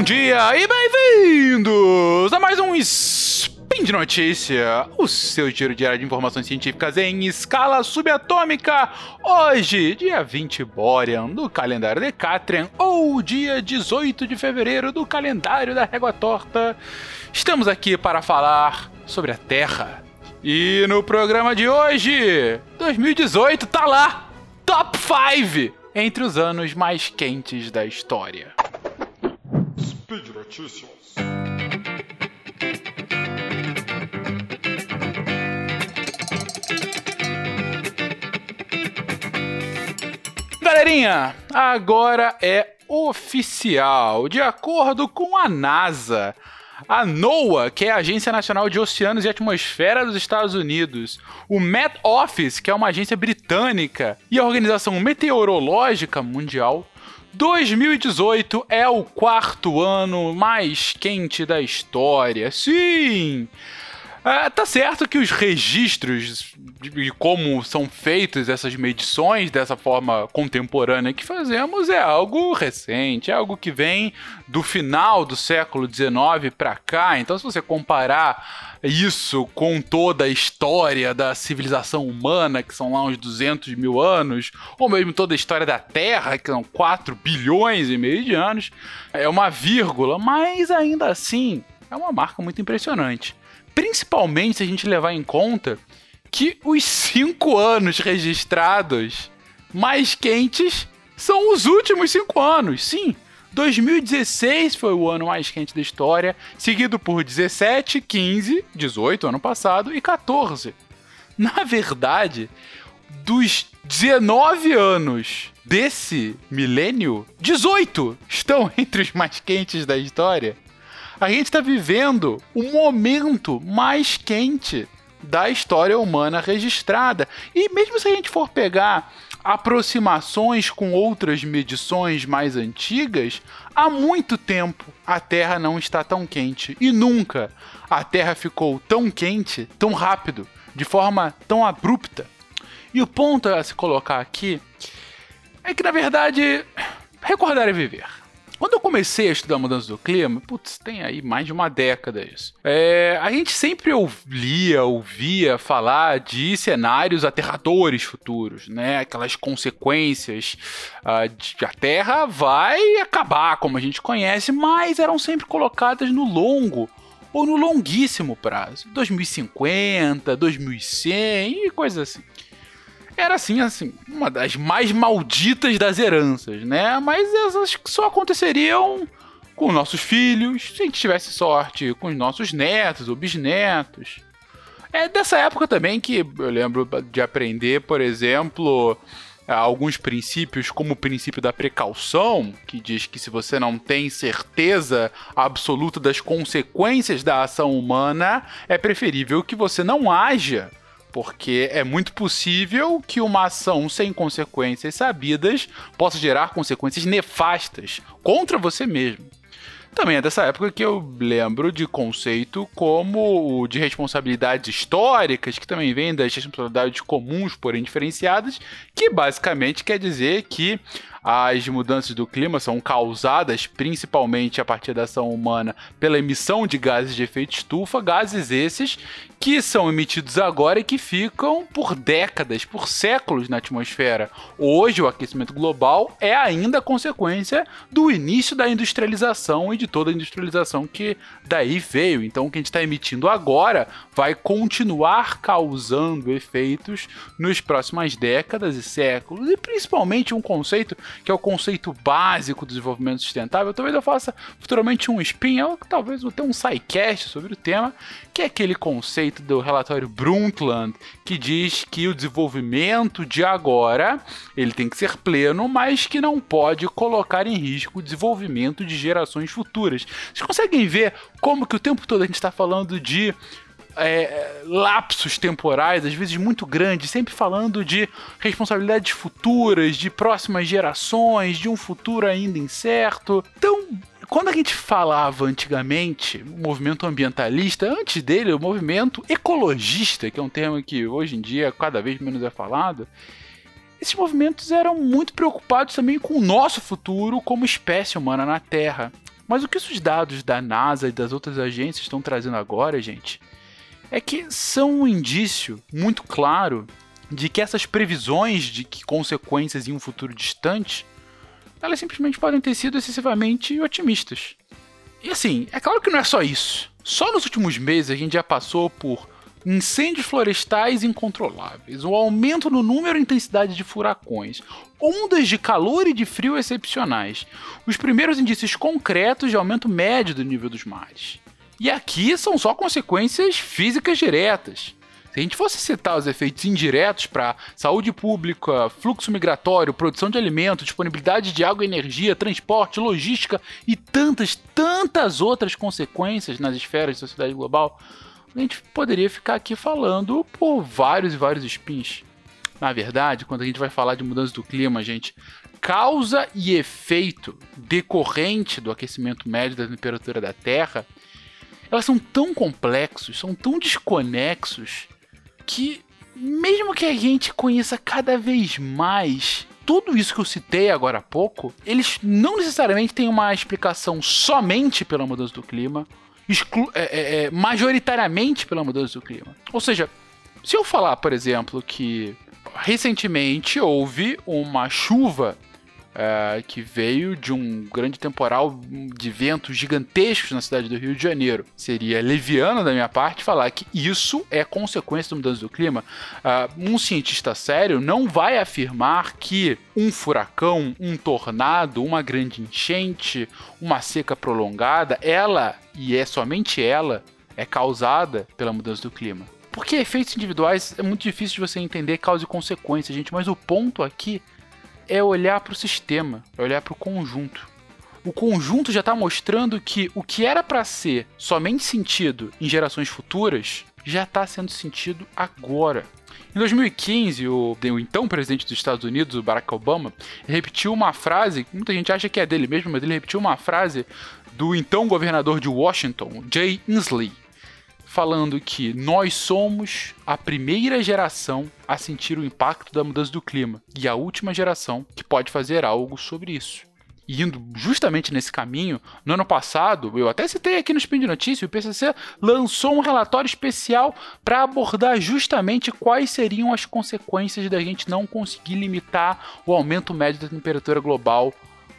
bom dia e bem-vindos a mais um Spin de Notícia, o seu giro diário de informações científicas em escala subatômica. Hoje, dia 20 Borean do calendário Decatrian, ou dia 18 de fevereiro do calendário da Régua Torta. Estamos aqui para falar sobre a Terra. E no programa de hoje, 2018 tá lá, Top 5 entre os anos mais quentes da história. Speed Notícias. Galerinha, agora é oficial. De acordo com a NASA, a NOAA, que é a Agência Nacional de Oceanos e Atmosfera dos Estados Unidos, o Met Office, que é uma agência britânica, e a Organização Meteorológica Mundial, 2018 é o quarto ano mais quente da história. Sim! É, tá certo que os registros de como são feitas essas medições dessa forma contemporânea que fazemos é algo recente, é algo que vem do final do século XIX para cá. Então, se você comparar isso com toda a história da civilização humana, que são lá uns 200 mil anos, ou mesmo toda a história da Terra, que são 4 bilhões e meio de anos, é uma vírgula, mas ainda assim é uma marca muito impressionante. Principalmente se a gente levar em conta que os cinco anos registrados mais quentes são os últimos cinco anos. Sim, 2016 foi o ano mais quente da história, seguido por 17, 15, 18 ano passado e 14. Na verdade, dos 19 anos desse milênio, 18 estão entre os mais quentes da história a gente está vivendo o momento mais quente da história humana registrada. E mesmo se a gente for pegar aproximações com outras medições mais antigas, há muito tempo a Terra não está tão quente. E nunca a Terra ficou tão quente, tão rápido, de forma tão abrupta. E o ponto a se colocar aqui é que, na verdade, recordar é viver. Quando eu comecei a estudar mudança do clima, putz, tem aí mais de uma década isso. É, a gente sempre lia, ouvia falar de cenários aterradores futuros, né? Aquelas consequências uh, de a Terra vai acabar, como a gente conhece, mas eram sempre colocadas no longo ou no longuíssimo prazo, 2050, 2100 e coisas assim era assim, assim, uma das mais malditas das heranças, né? Mas essas só aconteceriam com nossos filhos, se a gente tivesse sorte, com os nossos netos ou bisnetos. É dessa época também que eu lembro de aprender, por exemplo, alguns princípios, como o princípio da precaução, que diz que se você não tem certeza absoluta das consequências da ação humana, é preferível que você não haja porque é muito possível que uma ação sem consequências sabidas possa gerar consequências nefastas contra você mesmo. Também é dessa época que eu lembro de conceito como o de responsabilidades históricas, que também vem das responsabilidades comuns, porém diferenciadas, que basicamente quer dizer que as mudanças do clima são causadas principalmente a partir da ação humana pela emissão de gases de efeito estufa, gases esses que são emitidos agora e que ficam por décadas, por séculos na atmosfera. Hoje, o aquecimento global é ainda consequência do início da industrialização e de toda a industrialização que daí veio. Então, o que a gente está emitindo agora vai continuar causando efeitos nos próximas décadas e séculos, e principalmente um conceito que é o conceito básico do desenvolvimento sustentável. Talvez eu faça futuramente um spin, ou talvez vou ter um sidecast sobre o tema, que é aquele conceito do relatório Brundtland, que diz que o desenvolvimento de agora ele tem que ser pleno, mas que não pode colocar em risco o desenvolvimento de gerações futuras. Vocês conseguem ver como que o tempo todo a gente está falando de é, lapsos temporais, às vezes muito grandes, sempre falando de responsabilidades futuras, de próximas gerações, de um futuro ainda incerto. Então, quando a gente falava antigamente o movimento ambientalista, antes dele, o movimento ecologista, que é um termo que hoje em dia cada vez menos é falado, esses movimentos eram muito preocupados também com o nosso futuro como espécie humana na Terra. Mas o que esses dados da NASA e das outras agências estão trazendo agora, gente, é que são um indício muito claro de que essas previsões de que consequências em um futuro distante, elas simplesmente podem ter sido excessivamente otimistas. E assim, é claro que não é só isso. Só nos últimos meses a gente já passou por incêndios florestais incontroláveis, o aumento no número e intensidade de furacões, ondas de calor e de frio excepcionais, os primeiros indícios concretos de aumento médio do nível dos mares. E aqui são só consequências físicas diretas. Se a gente fosse citar os efeitos indiretos para saúde pública, fluxo migratório, produção de alimento, disponibilidade de água e energia, transporte, logística e tantas, tantas outras consequências nas esferas de sociedade global, a gente poderia ficar aqui falando por vários e vários spins. Na verdade, quando a gente vai falar de mudança do clima, gente, causa e efeito decorrente do aquecimento médio da temperatura da Terra, elas são tão complexos, são tão desconexos, que mesmo que a gente conheça cada vez mais tudo isso que eu citei agora há pouco, eles não necessariamente têm uma explicação somente pela mudança do clima, é, é, é, majoritariamente pela mudança do clima. Ou seja, se eu falar, por exemplo, que recentemente houve uma chuva é, que veio de um grande temporal de ventos gigantescos na cidade do Rio de Janeiro. Seria leviano da minha parte falar que isso é consequência da mudança do clima. Uh, um cientista sério não vai afirmar que um furacão, um tornado, uma grande enchente, uma seca prolongada, ela, e é somente ela, é causada pela mudança do clima. Porque efeitos individuais é muito difícil de você entender causa e consequência, gente, mas o ponto aqui é olhar para o sistema, é olhar para o conjunto. O conjunto já está mostrando que o que era para ser somente sentido em gerações futuras já está sendo sentido agora. Em 2015, o, o, então presidente dos Estados Unidos, o Barack Obama, repetiu uma frase, muita gente acha que é dele mesmo, mas ele repetiu uma frase do então governador de Washington, Jay Inslee, falando que nós somos a primeira geração a sentir o impacto da mudança do clima e a última geração que pode fazer algo sobre isso. E indo justamente nesse caminho, no ano passado, eu até citei aqui no Spin de Notícias, o PCC lançou um relatório especial para abordar justamente quais seriam as consequências da gente não conseguir limitar o aumento médio da temperatura global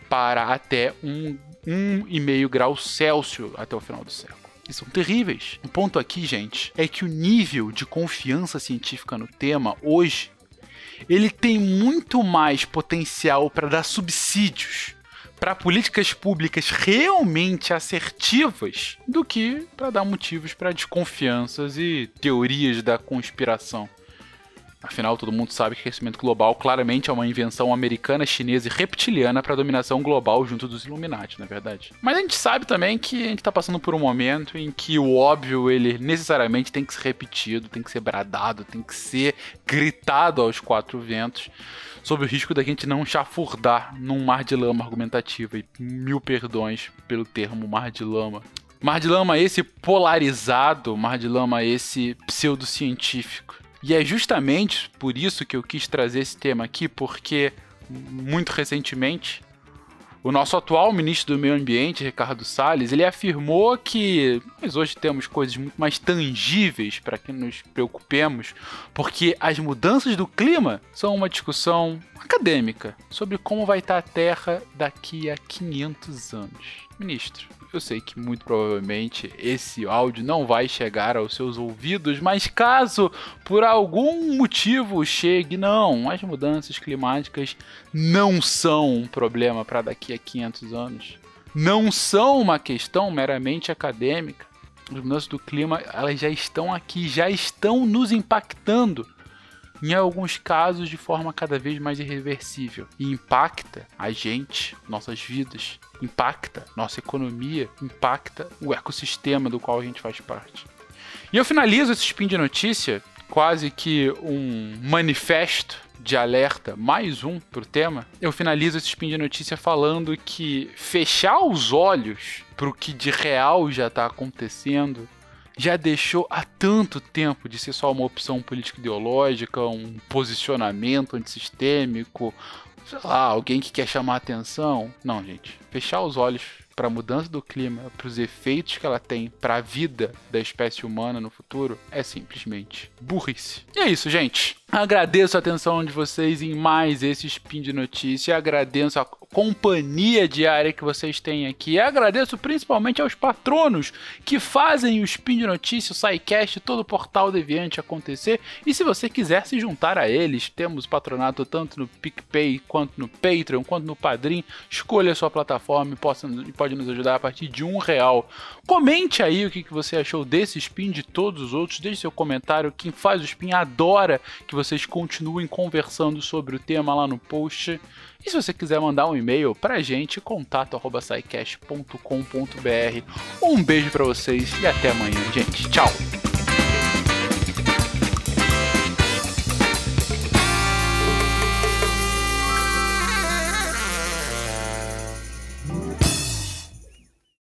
para até um, um meio grau Celsius até o final do século que são terríveis. O ponto aqui, gente, é que o nível de confiança científica no tema hoje ele tem muito mais potencial para dar subsídios para políticas públicas realmente assertivas do que para dar motivos para desconfianças e teorias da conspiração. Afinal, todo mundo sabe que o aquecimento global claramente é uma invenção americana, chinesa e reptiliana para dominação global junto dos Illuminati, na é verdade. Mas a gente sabe também que a gente está passando por um momento em que o óbvio ele necessariamente tem que ser repetido, tem que ser bradado, tem que ser gritado aos quatro ventos, sob o risco da gente não chafurdar num mar de lama argumentativo. E mil perdões pelo termo mar de lama. Mar de lama esse polarizado, mar de lama esse pseudocientífico e é justamente por isso que eu quis trazer esse tema aqui, porque muito recentemente o nosso atual ministro do Meio Ambiente, Ricardo Salles, ele afirmou que nós hoje temos coisas muito mais tangíveis para que nos preocupemos, porque as mudanças do clima são uma discussão acadêmica sobre como vai estar a Terra daqui a 500 anos. Ministro, eu sei que muito provavelmente esse áudio não vai chegar aos seus ouvidos, mas caso por algum motivo chegue, não, as mudanças climáticas não são um problema para daqui a 500 anos. Não são uma questão meramente acadêmica. As mudanças do clima, elas já estão aqui, já estão nos impactando em alguns casos de forma cada vez mais irreversível e impacta a gente, nossas vidas, impacta nossa economia, impacta o ecossistema do qual a gente faz parte. E eu finalizo esse spin de notícia quase que um manifesto de alerta, mais um para o tema, eu finalizo esse spin de notícia falando que fechar os olhos para o que de real já está acontecendo já deixou há tanto tempo de ser só uma opção político-ideológica, um posicionamento antissistêmico, sei lá, alguém que quer chamar atenção. Não, gente. Fechar os olhos para a mudança do clima, para os efeitos que ela tem para a vida da espécie humana no futuro, é simplesmente burrice. E é isso, gente. Agradeço a atenção de vocês em mais esse Spin de Notícia. Agradeço a companhia diária que vocês têm aqui. Agradeço principalmente aos patronos que fazem o Spin de Notícia, o SciCast, todo o portal Deviante acontecer. E se você quiser se juntar a eles, temos patronato tanto no PicPay, quanto no Patreon, quanto no Padrim. Escolha a sua plataforma e pode nos ajudar a partir de um real. Comente aí o que você achou desse Spin, de todos os outros. Deixe seu comentário. Quem faz o Spin adora que vocês continuem conversando sobre o tema lá no post. E se você quiser mandar um e-mail pra gente, contato@saicast.com.br. Um beijo para vocês e até amanhã, gente. Tchau.